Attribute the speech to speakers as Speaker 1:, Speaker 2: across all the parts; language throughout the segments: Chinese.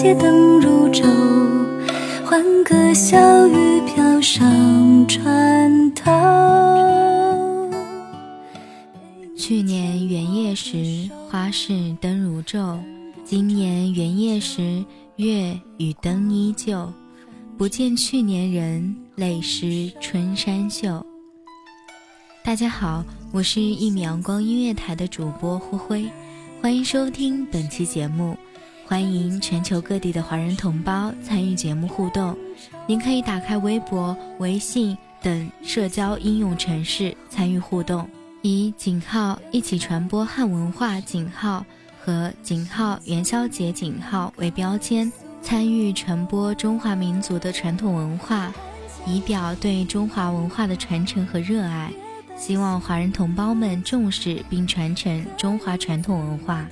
Speaker 1: 街灯如昼，欢歌笑语飘上船头。
Speaker 2: 去年元夜时，花市灯如昼；今年元夜时，月与灯依旧。不见去年人，泪湿春衫袖。大家好，我是一米阳光音乐台的主播灰灰，欢迎收听本期节目。欢迎全球各地的华人同胞参与节目互动。您可以打开微博、微信等社交应用程式参与互动，以井号一起传播汉文化井号和井号元宵节井号为标签，参与传播中华民族的传统文化，以表对中华文化的传承和热爱。希望华人同胞们重视并传承中华传统文化。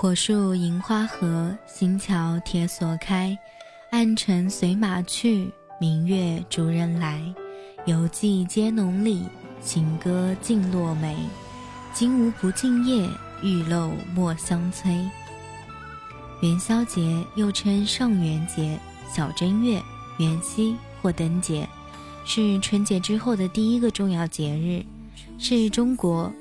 Speaker 2: 火树银花合，新桥铁锁开。暗尘随马去，明月逐人来。游记皆浓里，行歌尽落梅。金无不尽夜，玉漏莫相催。元宵节又称上元节、小正月、元夕或灯节，是春节之后的第一个重要节日，是中国。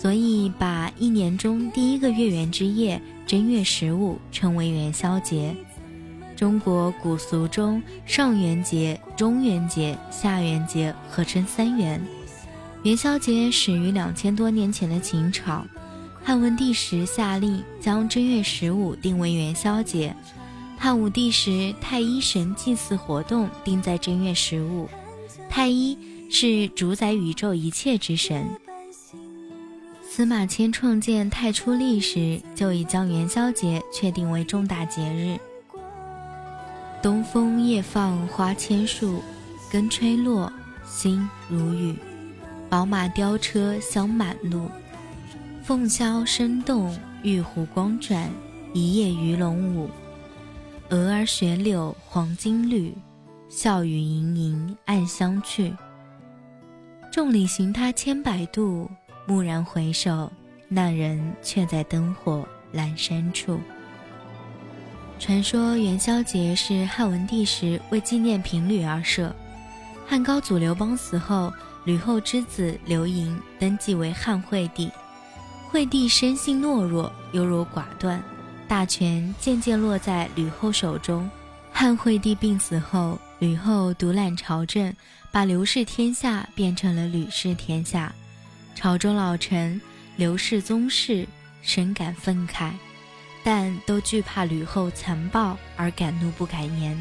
Speaker 2: 所以，把一年中第一个月圆之夜正月十五称为元宵节。中国古俗中，上元节、中元节、下元节合称三元。元宵节始于两千多年前的秦朝，汉文帝时下令将正月十五定为元宵节。汉武帝时，太一神祭祀活动定在正月十五。太一是主宰宇宙一切之神。司马迁创建太初历时，就已将元宵节确定为重大节日。东风夜放花千树，更吹落，星如雨。宝马雕车香满路，凤箫声动，玉壶光转，一夜鱼龙舞。蛾儿雪柳黄金缕，笑语盈盈暗香去。众里寻他千百度，蓦然回首，那人却在灯火阑珊处。传说元宵节是汉文帝时为纪念平吕而设。汉高祖刘邦死后，吕后之子刘盈登基为汉惠帝。惠帝生性懦弱，优柔寡断，大权渐渐落在吕后手中。汉惠帝病死后，吕后独揽朝政。把刘氏天下变成了吕氏天下，朝中老臣、刘氏宗室深感愤慨，但都惧怕吕后残暴而敢怒不敢言。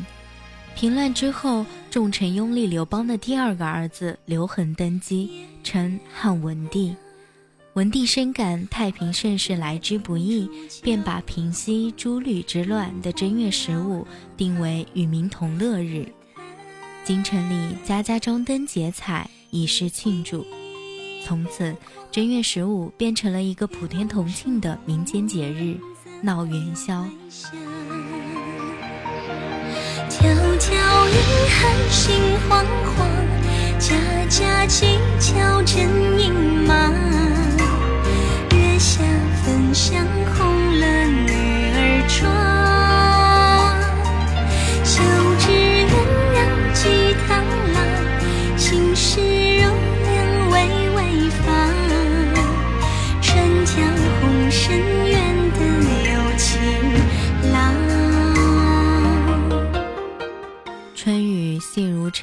Speaker 2: 平乱之后，重臣拥立刘邦的第二个儿子刘恒登基，称汉文帝。文帝深感太平盛世来之不易，便把平息诸吕之乱的正月十五定为与民同乐日。京城里家家张灯结彩，以示庆祝。从此，正月十五变成了一个普天同庆的民间节日——闹元宵。
Speaker 1: 迢迢云汉心惶惶，家家乞巧真隐忙。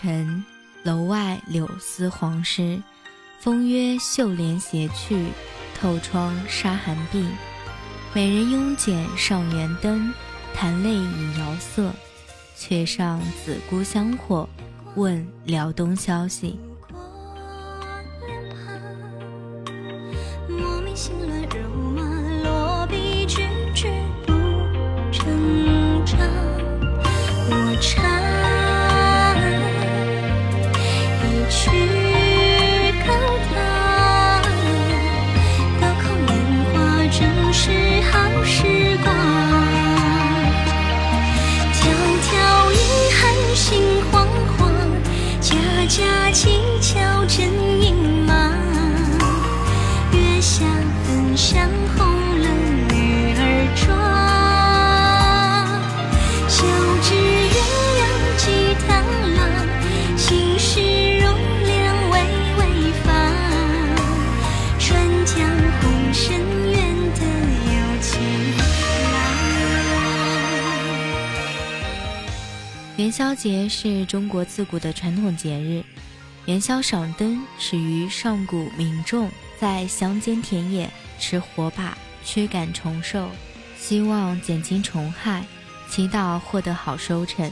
Speaker 2: 晨，楼外柳丝黄湿，风约绣帘斜去，透窗纱寒碧。美人慵剪上元灯，弹泪已摇色。却上紫姑香火，问辽东消息。宵节是中国自古的传统节日，元宵赏灯始于上古民众在乡间田野吃火把驱赶虫兽，希望减轻虫害，祈祷获得好收成。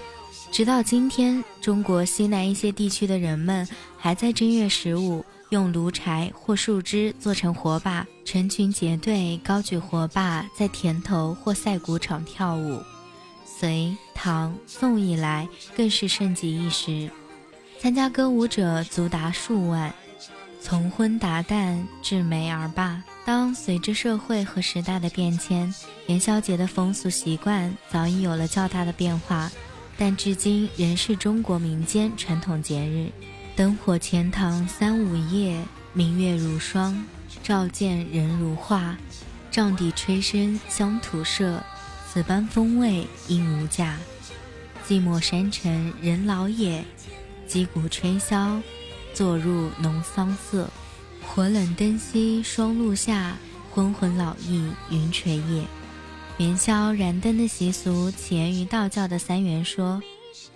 Speaker 2: 直到今天，中国西南一些地区的人们还在正月十五用炉柴或树枝做成火把，成群结队高举火把，在田头或赛谷场跳舞。隋、唐、宋以来，更是盛极一时，参加歌舞者足达数万。从昏达旦至美而罢。当随着社会和时代的变迁，元宵节的风俗习惯早已有了较大的变化，但至今仍是中国民间传统节日。灯火钱塘三五夜，明月如霜，照见人如画。帐底吹笙香吐舍。此般风味应无价，寂寞山城人老也。击鼓吹箫，坐入浓桑色。火冷灯熄霜露下，昏昏老意云垂夜。元宵燃灯的习俗起源于道教的三元说，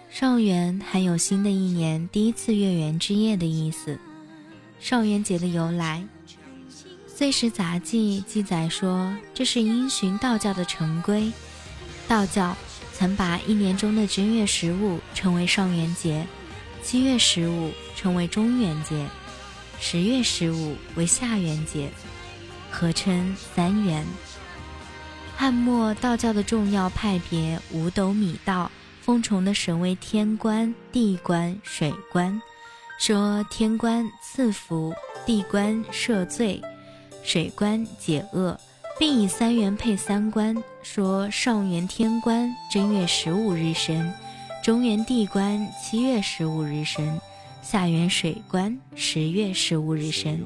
Speaker 2: 上元含有新的一年第一次月圆之夜的意思。上元节的由来，《岁时杂记》记载说，这是因循道教的成规。道教曾把一年中的正月十五称为上元节，七月十五称为中元节，十月十五为下元节，合称三元。汉末道教的重要派别五斗米道，奉崇的神为天官、地官、水官，说天官赐福，地官赦罪，水官解厄。并以三元配三官，说上元天官正月十五日生，中元地官七月十五日生。下元水官十月十五日生，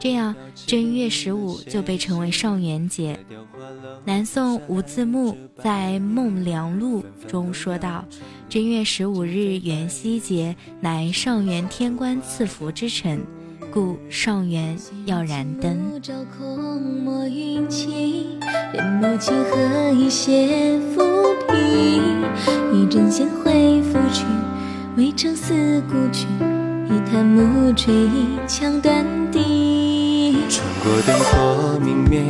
Speaker 2: 这样正月十五就被称为上元节。南宋吴自牧在《梦梁录》中说道：“正月十五日元夕节，乃上元天官赐福之辰，故上元要燃灯。”
Speaker 1: 渭城思故去，一潭暮垂，一腔断笛。
Speaker 3: 穿过灯火明灭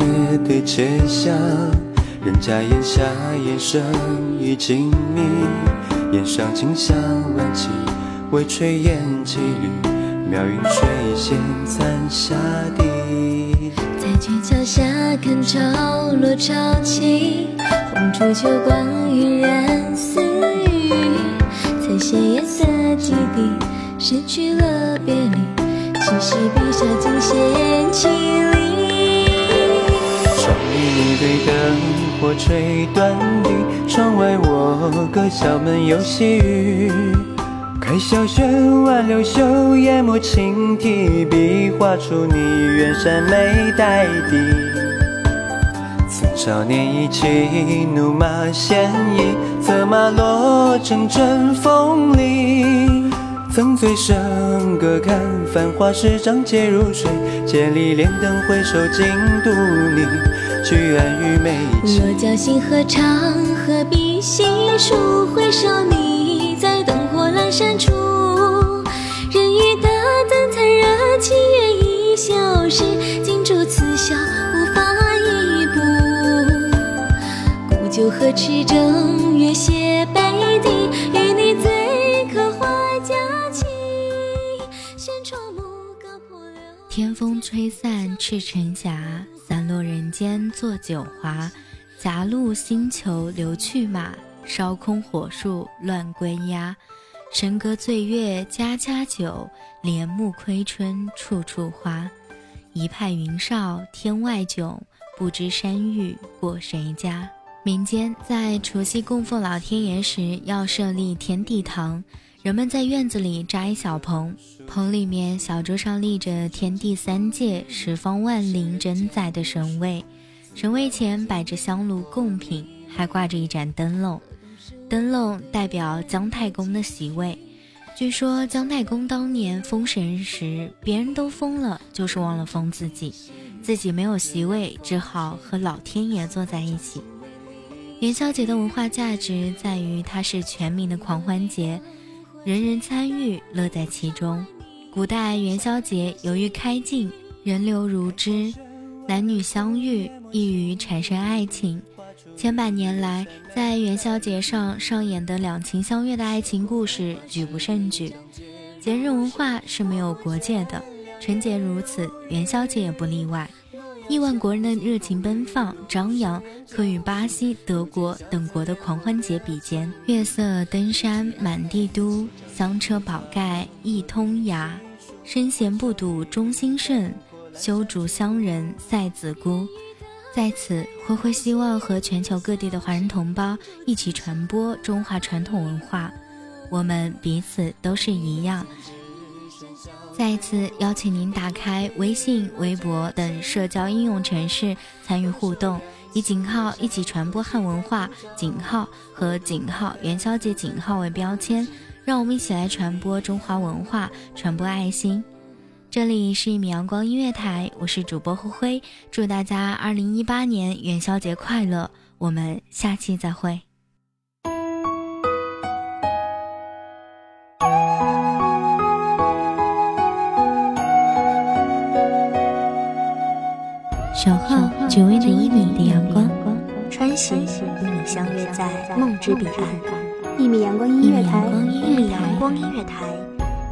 Speaker 3: 的街巷，人家檐下烟生已静谧，檐上清香万起，微炊烟几缕，妙云水仙残霞底。
Speaker 1: 在鹊桥下看潮落潮起，红烛秋光晕染丝雨。采撷夜色几滴，失去了别离，七夕笔下惊现绮丽。
Speaker 3: 窗明对灯火吹断笛，窗外我歌小门有细雨。开小轩挽流袖，研墨轻提笔，画出你远山眉黛底。少年意气，怒马鲜衣，策马落成春风里。曾醉笙歌，看繁华十丈皆如水，千里莲灯回首，尽独你，举案与美
Speaker 1: 景。落脚星河长何必细数，回首你深处，人欲大胆太热情，愿意消失，近朱此笑无法一步。沽酒何持正月写杯堤，与你醉可话佳期。闲窗暮歌破柳。
Speaker 2: 天风吹散赤城霞，散落人间作酒华。狭路星球留去马，烧空火树乱归鸦。笙歌醉月家家酒，帘幕窥春处处花。一派云少天外迥，不知山玉过谁家。民间在除夕供奉老天爷时，要设立天地堂。人们在院子里扎一小棚，棚里面小桌上立着天地三界、十方万灵真宰的神位，神位前摆着香炉供品，还挂着一盏灯笼。灯笼代表姜太公的席位。据说姜太公当年封神时，别人都封了，就是忘了封自己，自己没有席位，只好和老天爷坐在一起。元宵节的文化价值在于它是全民的狂欢节，人人参与，乐在其中。古代元宵节由于开禁，人流如织，男女相遇易于产生爱情。千百年来，在元宵节上上演的两情相悦的爱情故事举不胜举。节日文化是没有国界的，春节如此，元宵节也不例外。亿万国人的热情奔放张扬，可与巴西、德国等国的狂欢节比肩。月色登山满地都，香车宝盖一通衙。身闲不睹中心圣，修竹乡人赛子姑。在此，灰灰希望和全球各地的华人同胞一起传播中华传统文化。我们彼此都是一样。再一次邀请您打开微信、微博等社交应用程式参与互动，以井号一起传播汉文化，井号和井号元宵节井号为标签，让我们一起来传播中华文化，传播爱心。这里是一米阳光音乐台，我是主播灰灰，祝大家二零一八年元宵节快乐，我们下期再会。守候只为那一米的阳光，
Speaker 4: 穿行与你相约在梦之彼岸。一米阳光音乐台，一米阳光音乐台，